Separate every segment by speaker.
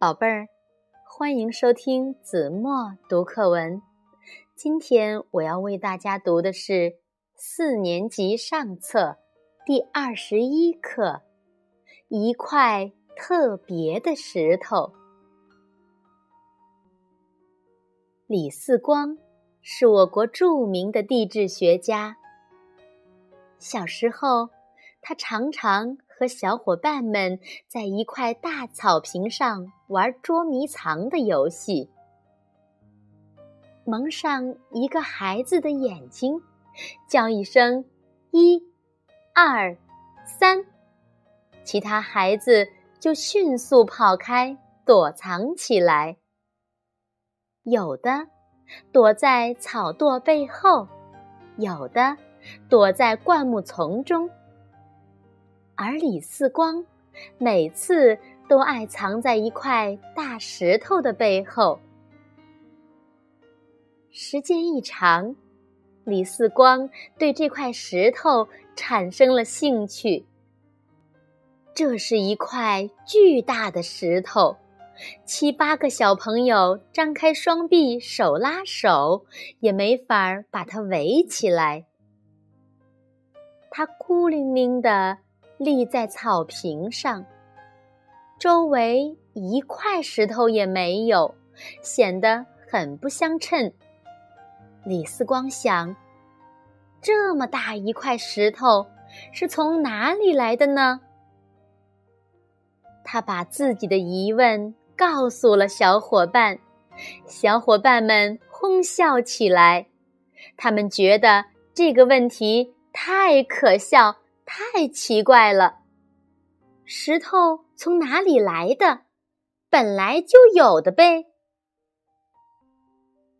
Speaker 1: 宝贝儿，欢迎收听子墨读课文。今天我要为大家读的是四年级上册第二十一课《一块特别的石头》。李四光是我国著名的地质学家。小时候，他常常。和小伙伴们在一块大草坪上玩捉迷藏的游戏，蒙上一个孩子的眼睛，叫一声“一、二、三”，其他孩子就迅速跑开，躲藏起来。有的躲在草垛背后，有的躲在灌木丛中。而李四光每次都爱藏在一块大石头的背后。时间一长，李四光对这块石头产生了兴趣。这是一块巨大的石头，七八个小朋友张开双臂，手拉手，也没法把它围起来。它孤零零的。立在草坪上，周围一块石头也没有，显得很不相称。李四光想：这么大一块石头是从哪里来的呢？他把自己的疑问告诉了小伙伴，小伙伴们哄笑起来，他们觉得这个问题太可笑。太奇怪了，石头从哪里来的？本来就有的呗。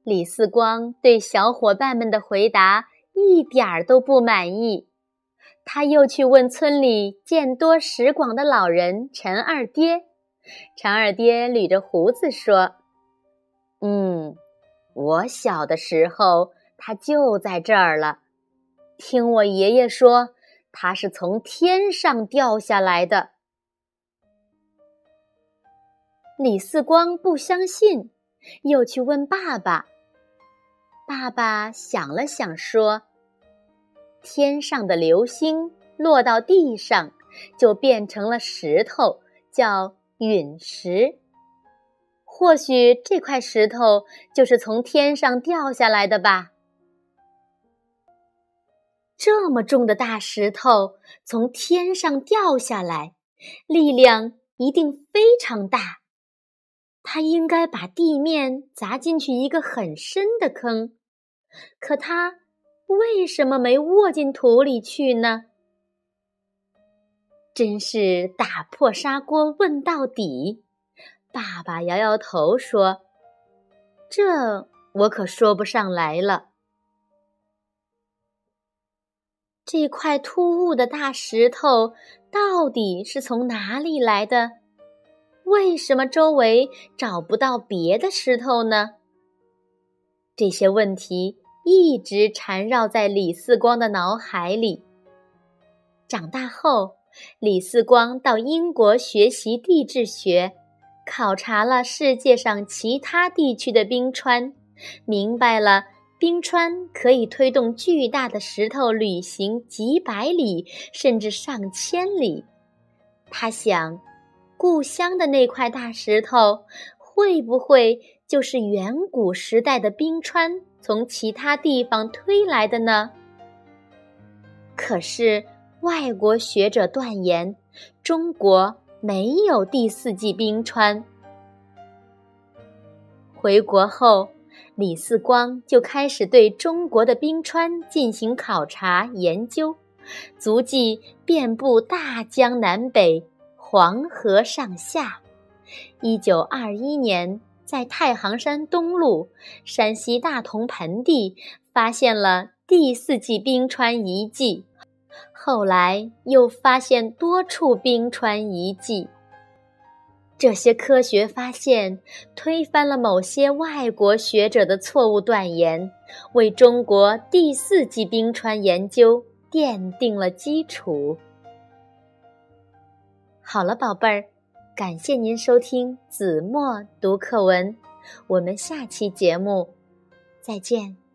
Speaker 1: 李四光对小伙伴们的回答一点儿都不满意，他又去问村里见多识广的老人陈二爹。陈二爹捋着胡子说：“嗯，我小的时候，它就在这儿了。听我爷爷说。”它是从天上掉下来的。李四光不相信，又去问爸爸。爸爸想了想，说：“天上的流星落到地上，就变成了石头，叫陨石。或许这块石头就是从天上掉下来的吧。”这么重的大石头从天上掉下来，力量一定非常大。它应该把地面砸进去一个很深的坑，可它为什么没握进土里去呢？真是打破砂锅问到底。爸爸摇摇头说：“这我可说不上来了。”这块突兀的大石头到底是从哪里来的？为什么周围找不到别的石头呢？这些问题一直缠绕在李四光的脑海里。长大后，李四光到英国学习地质学，考察了世界上其他地区的冰川，明白了。冰川可以推动巨大的石头旅行几百里，甚至上千里。他想，故乡的那块大石头会不会就是远古时代的冰川从其他地方推来的呢？可是，外国学者断言，中国没有第四纪冰川。回国后。李四光就开始对中国的冰川进行考察研究，足迹遍布大江南北、黄河上下。一九二一年，在太行山东麓、山西大同盆地发现了第四纪冰川遗迹，后来又发现多处冰川遗迹。这些科学发现推翻了某些外国学者的错误断言，为中国第四纪冰川研究奠定了基础。好了，宝贝儿，感谢您收听子墨读课文，我们下期节目再见。